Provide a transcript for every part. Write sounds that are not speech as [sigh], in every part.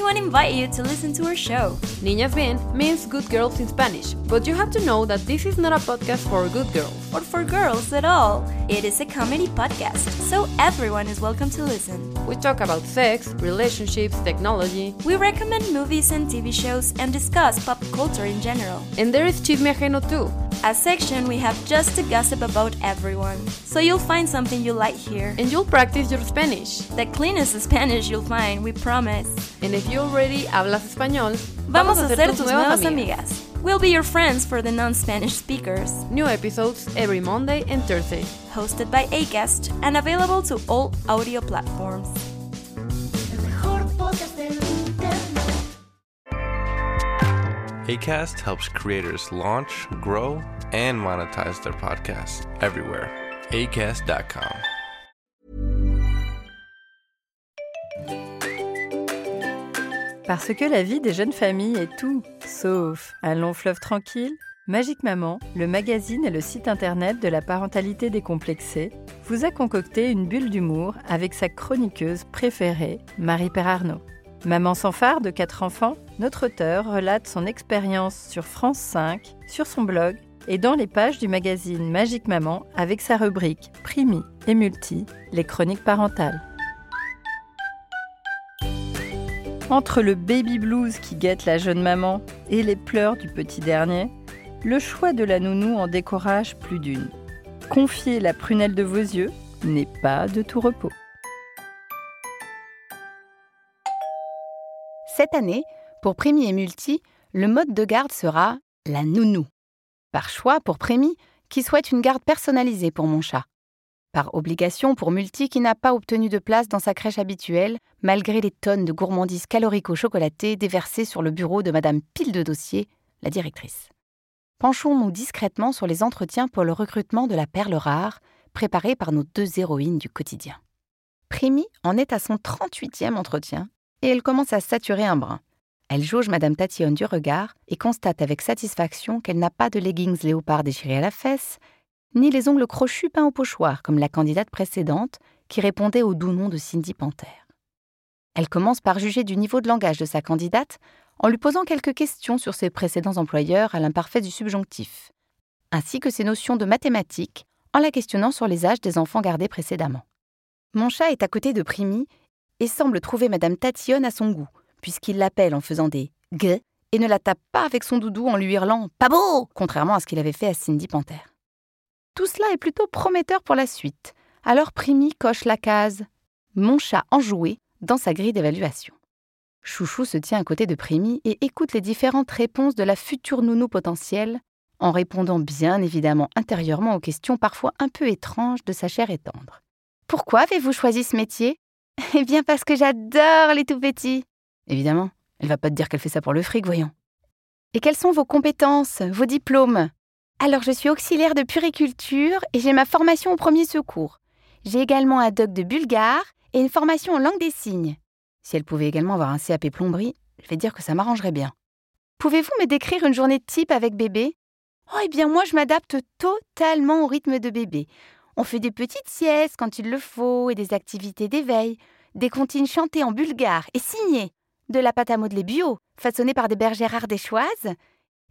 To invite you to listen to our show. Niñas Bien means good girls in Spanish, but you have to know that this is not a podcast for good girls. Or for girls at all. It is a comedy podcast, so everyone is welcome to listen. We talk about sex, relationships, technology, We recommend movies and TV shows and discuss pop culture in general. and there is Chisme Ajeno too. A section we have just to gossip about everyone. So you'll find something you like here. And you'll practice your Spanish. The cleanest Spanish you'll find, we promise. And if you already hablas español, Vamos a ser tus nuevas amigas. We'll be your friends for the non-Spanish speakers. New episodes every Monday and Thursday. Hosted by Acast and available to all audio platforms. ACAST helps creators launch, grow, and monetize their podcasts everywhere. ACAST.com. Parce que la vie des jeunes familles est tout, sauf un long fleuve tranquille, Magique Maman, le magazine et le site internet de la parentalité décomplexée, vous a concocté une bulle d'humour avec sa chroniqueuse préférée, Marie Perarnaud. Maman sans phare de quatre enfants, notre auteur relate son expérience sur France 5, sur son blog et dans les pages du magazine Magique Maman avec sa rubrique Primi et Multi, les chroniques parentales. Entre le baby blues qui guette la jeune maman et les pleurs du petit dernier, le choix de la nounou en décourage plus d'une. Confier la prunelle de vos yeux n'est pas de tout repos. Cette année, pour Prémy et Multi, le mode de garde sera la nounou. Par choix pour Prémy, qui souhaite une garde personnalisée pour mon chat. Par obligation pour Multi, qui n'a pas obtenu de place dans sa crèche habituelle, malgré les tonnes de gourmandises calorico-chocolatées déversées sur le bureau de Madame Pile de Dossier, la directrice. Penchons-nous discrètement sur les entretiens pour le recrutement de la perle rare, préparés par nos deux héroïnes du quotidien. Prémy en est à son 38e entretien et elle commence à saturer un brin. Elle jauge Madame Tatillonne du regard et constate avec satisfaction qu'elle n'a pas de leggings léopard déchirés à la fesse, ni les ongles crochus peints au pochoir comme la candidate précédente qui répondait au doux nom de Cindy Panther. Elle commence par juger du niveau de langage de sa candidate en lui posant quelques questions sur ses précédents employeurs à l'imparfait du subjonctif, ainsi que ses notions de mathématiques en la questionnant sur les âges des enfants gardés précédemment. Mon chat est à côté de Primi et semble trouver Madame Tatillonne à son goût, puisqu'il l'appelle en faisant des gueux et ne la tape pas avec son doudou en lui hurlant Pas beau contrairement à ce qu'il avait fait à Cindy Panther. Tout cela est plutôt prometteur pour la suite, alors Primi coche la case Mon chat enjoué dans sa grille d'évaluation. Chouchou se tient à côté de Primi et écoute les différentes réponses de la future nounou potentielle, en répondant bien évidemment intérieurement aux questions parfois un peu étranges de sa chair et tendre. Pourquoi avez-vous choisi ce métier? [laughs] Eh bien parce que j'adore les tout petits. Évidemment, elle va pas te dire qu'elle fait ça pour le fric, voyons. Et quelles sont vos compétences, vos diplômes? Alors je suis auxiliaire de puriculture et j'ai ma formation au premier secours. J'ai également un doc de bulgare et une formation en langue des signes. Si elle pouvait également avoir un CAP plomberie, je vais dire que ça m'arrangerait bien. Pouvez-vous me décrire une journée type avec bébé? Oh, eh bien moi je m'adapte totalement au rythme de bébé. On fait des petites siestes quand il le faut et des activités d'éveil, des comptines chantées en bulgare et signées, de la pâte à modeler bio, façonnée par des bergères ardéchoises,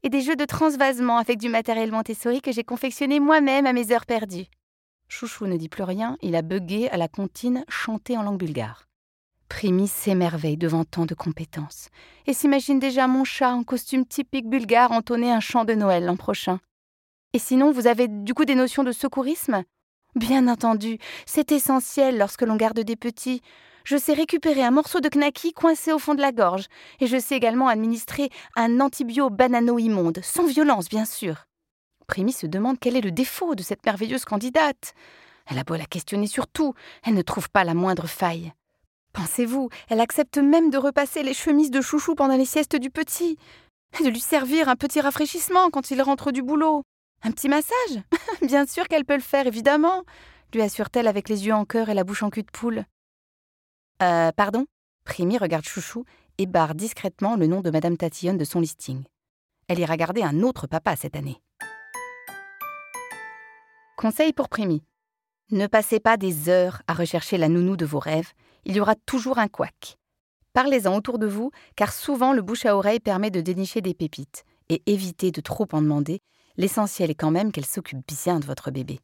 et des jeux de transvasement avec du matériel Montessori que j'ai confectionné moi-même à mes heures perdues. Chouchou ne dit plus rien, il a bugué à la comptine chantée en langue bulgare. Primi s'émerveille devant tant de compétences et s'imagine déjà mon chat en costume typique bulgare entonner un chant de Noël l'an prochain. Et sinon, vous avez du coup des notions de secourisme? Bien entendu, c'est essentiel lorsque l'on garde des petits. Je sais récupérer un morceau de knacky coincé au fond de la gorge, et je sais également administrer un antibio banano immonde, sans violence bien sûr. Primi se demande quel est le défaut de cette merveilleuse candidate. Elle a beau la questionner sur tout, elle ne trouve pas la moindre faille. Pensez-vous, elle accepte même de repasser les chemises de chouchou pendant les siestes du petit, et de lui servir un petit rafraîchissement quand il rentre du boulot? Un petit massage [laughs] Bien sûr qu'elle peut le faire, évidemment, lui assure-t-elle avec les yeux en cœur et la bouche en cul de poule. Euh, pardon? Primi regarde Chouchou et barre discrètement le nom de Madame Tatillonne de son listing. Elle ira garder un autre papa cette année. Conseil pour Primi. Ne passez pas des heures à rechercher la nounou de vos rêves, il y aura toujours un couac. Parlez-en autour de vous, car souvent le bouche à oreille permet de dénicher des pépites. Et évitez de trop en demander, l'essentiel est quand même qu'elle s'occupe bien de votre bébé.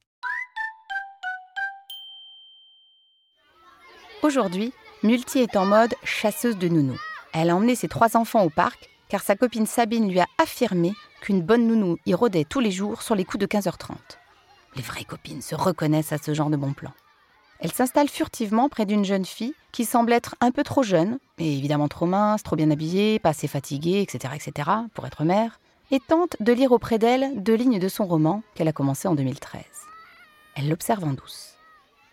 Aujourd'hui, Multi est en mode chasseuse de nounou. Elle a emmené ses trois enfants au parc, car sa copine Sabine lui a affirmé qu'une bonne nounou y rôdait tous les jours sur les coups de 15h30. Les vraies copines se reconnaissent à ce genre de bon plan. Elle s'installe furtivement près d'une jeune fille qui semble être un peu trop jeune, mais évidemment trop mince, trop bien habillée, pas assez fatiguée, etc., etc., pour être mère, et tente de lire auprès d'elle deux lignes de son roman qu'elle a commencé en 2013. Elle l'observe en douce.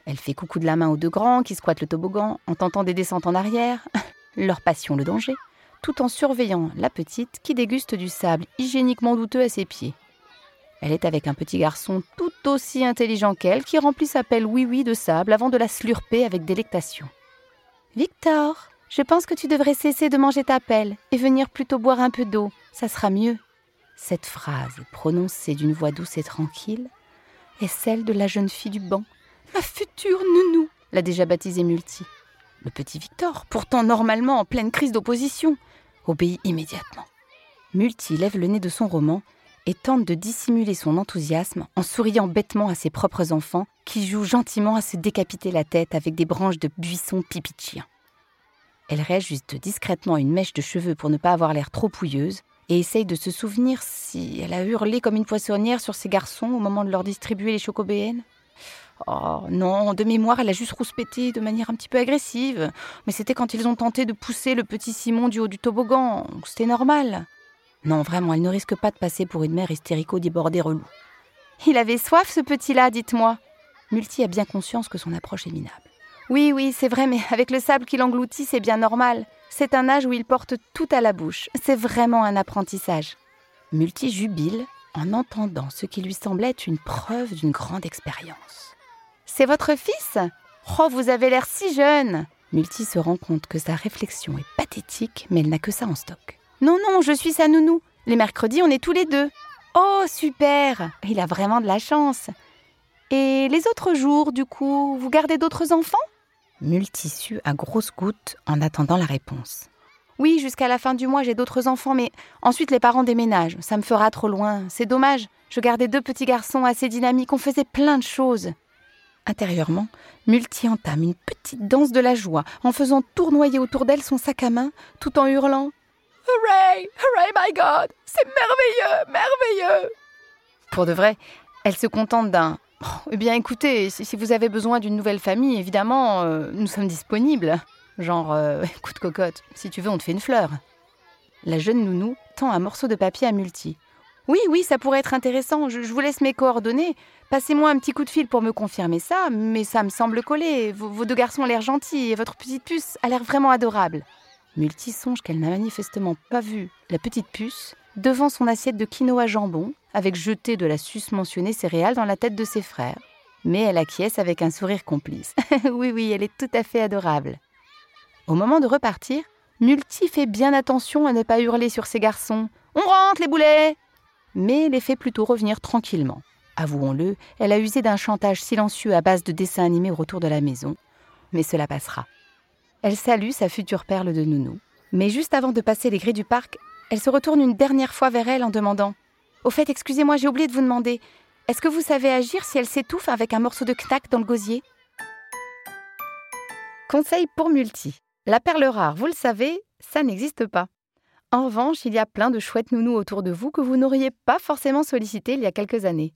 Elle fait coucou de la main aux deux grands qui squattent le toboggan en tentant des descentes en arrière, [laughs] leur passion le danger, tout en surveillant la petite qui déguste du sable hygiéniquement douteux à ses pieds. Elle est avec un petit garçon tout aussi intelligent qu'elle qui remplit sa pelle oui-oui de sable avant de la slurper avec délectation. Victor, je pense que tu devrais cesser de manger ta pelle et venir plutôt boire un peu d'eau, ça sera mieux. Cette phrase, prononcée d'une voix douce et tranquille, est celle de la jeune fille du banc. Ma future nounou, l'a déjà baptisée Multi. Le petit Victor, pourtant normalement en pleine crise d'opposition, obéit immédiatement. Multi lève le nez de son roman et tente de dissimuler son enthousiasme en souriant bêtement à ses propres enfants qui jouent gentiment à se décapiter la tête avec des branches de buisson pipi de chien. Elle réajuste discrètement une mèche de cheveux pour ne pas avoir l'air trop pouilleuse et essaye de se souvenir si elle a hurlé comme une poissonnière sur ses garçons au moment de leur distribuer les chocobéennes. Oh non, de mémoire, elle a juste rouspété de manière un petit peu agressive. Mais c'était quand ils ont tenté de pousser le petit Simon du haut du toboggan. C'était normal. Non, vraiment, elle ne risque pas de passer pour une mère hystérico-débordée relou. Il avait soif, ce petit-là, dites-moi. Multi a bien conscience que son approche est minable. Oui, oui, c'est vrai, mais avec le sable qu'il engloutit, c'est bien normal. C'est un âge où il porte tout à la bouche. C'est vraiment un apprentissage. Multi jubile en entendant ce qui lui semblait une preuve d'une grande expérience. C'est votre fils? Oh, vous avez l'air si jeune Multi se rend compte que sa réflexion est pathétique, mais elle n'a que ça en stock. Non, non, je suis sa nounou. Les mercredis, on est tous les deux. Oh, super Il a vraiment de la chance. Et les autres jours, du coup, vous gardez d'autres enfants? Multissu à grosses gouttes en attendant la réponse. Oui, jusqu'à la fin du mois, j'ai d'autres enfants, mais ensuite les parents déménagent. Ça me fera trop loin. C'est dommage. Je gardais deux petits garçons assez dynamiques. On faisait plein de choses. Intérieurement, Multi entame une petite danse de la joie en faisant tournoyer autour d'elle son sac à main tout en hurlant Hooray! Hooray, my God! C'est merveilleux! Merveilleux! Pour de vrai, elle se contente d'un Eh bien, écoutez, si vous avez besoin d'une nouvelle famille, évidemment, euh, nous sommes disponibles. Genre, euh, [laughs] écoute, cocotte, si tu veux, on te fait une fleur. La jeune nounou tend un morceau de papier à Multi. Oui, oui, ça pourrait être intéressant. Je, vous laisse mes coordonnées. Passez-moi un petit coup de fil pour me confirmer ça, mais ça me semble coller. Vos, vos deux garçons ont l'air gentils et votre petite puce a l'air vraiment adorable. Multi songe qu'elle n'a manifestement pas vu la petite puce devant son assiette de quinoa jambon, avec jeté de la susmentionnée céréale dans la tête de ses frères. Mais elle acquiesce avec un sourire complice. [laughs] oui, oui, elle est tout à fait adorable. Au moment de repartir, Multi fait bien attention à ne pas hurler sur ses garçons. On rentre, les boulets Mais les fait plutôt revenir tranquillement. Avouons-le, elle a usé d'un chantage silencieux à base de dessins animés au retour de la maison. Mais cela passera. Elle salue sa future perle de nounou. Mais juste avant de passer les grilles du parc, elle se retourne une dernière fois vers elle en demandant Au fait, excusez-moi, j'ai oublié de vous demander. Est-ce que vous savez agir si elle s'étouffe avec un morceau de knack dans le gosier? Conseil pour Multi. La perle rare, vous le savez, ça n'existe pas. En revanche, il y a plein de chouettes nounous autour de vous que vous n'auriez pas forcément sollicité il y a quelques années.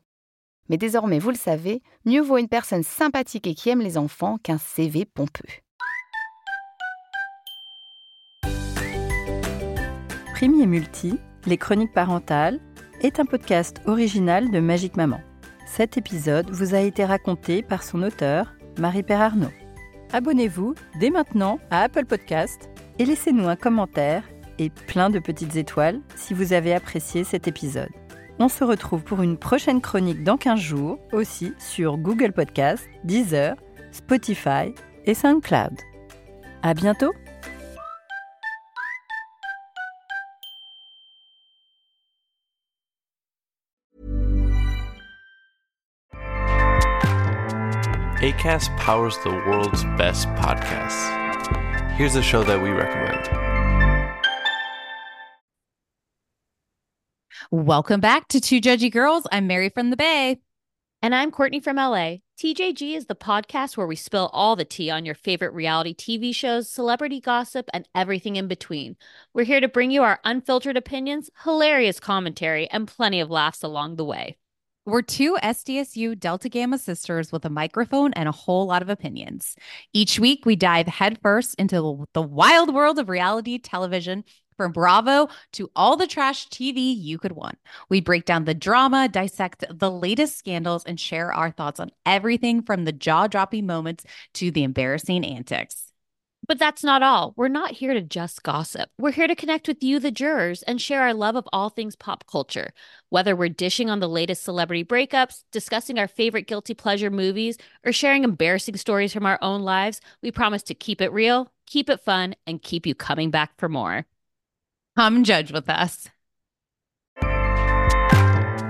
Mais désormais, vous le savez, mieux vaut une personne sympathique et qui aime les enfants qu'un CV pompeux. Primi et Multi, les chroniques parentales, est un podcast original de Magique Maman. Cet épisode vous a été raconté par son auteur, Marie-Père Arnaud. Abonnez-vous dès maintenant à Apple Podcast et laissez-nous un commentaire et plein de petites étoiles si vous avez apprécié cet épisode. On se retrouve pour une prochaine chronique dans 15 jours, aussi sur Google Podcast, Deezer, Spotify et SoundCloud. À bientôt! ACAST powers the world's best podcasts. Here's a show that we recommend. Welcome back to Two Judgy Girls. I'm Mary from the Bay. And I'm Courtney from LA. TJG is the podcast where we spill all the tea on your favorite reality TV shows, celebrity gossip, and everything in between. We're here to bring you our unfiltered opinions, hilarious commentary, and plenty of laughs along the way. We're two SDSU Delta Gamma sisters with a microphone and a whole lot of opinions. Each week, we dive headfirst into the wild world of reality television from Bravo to all the trash TV you could want. We break down the drama, dissect the latest scandals, and share our thoughts on everything from the jaw dropping moments to the embarrassing antics. But that's not all. We're not here to just gossip. We're here to connect with you, the jurors, and share our love of all things pop culture. Whether we're dishing on the latest celebrity breakups, discussing our favorite guilty pleasure movies, or sharing embarrassing stories from our own lives, we promise to keep it real, keep it fun, and keep you coming back for more. Come judge with us.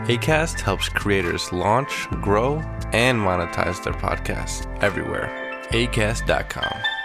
ACAST helps creators launch, grow, and monetize their podcasts everywhere. ACAST.com.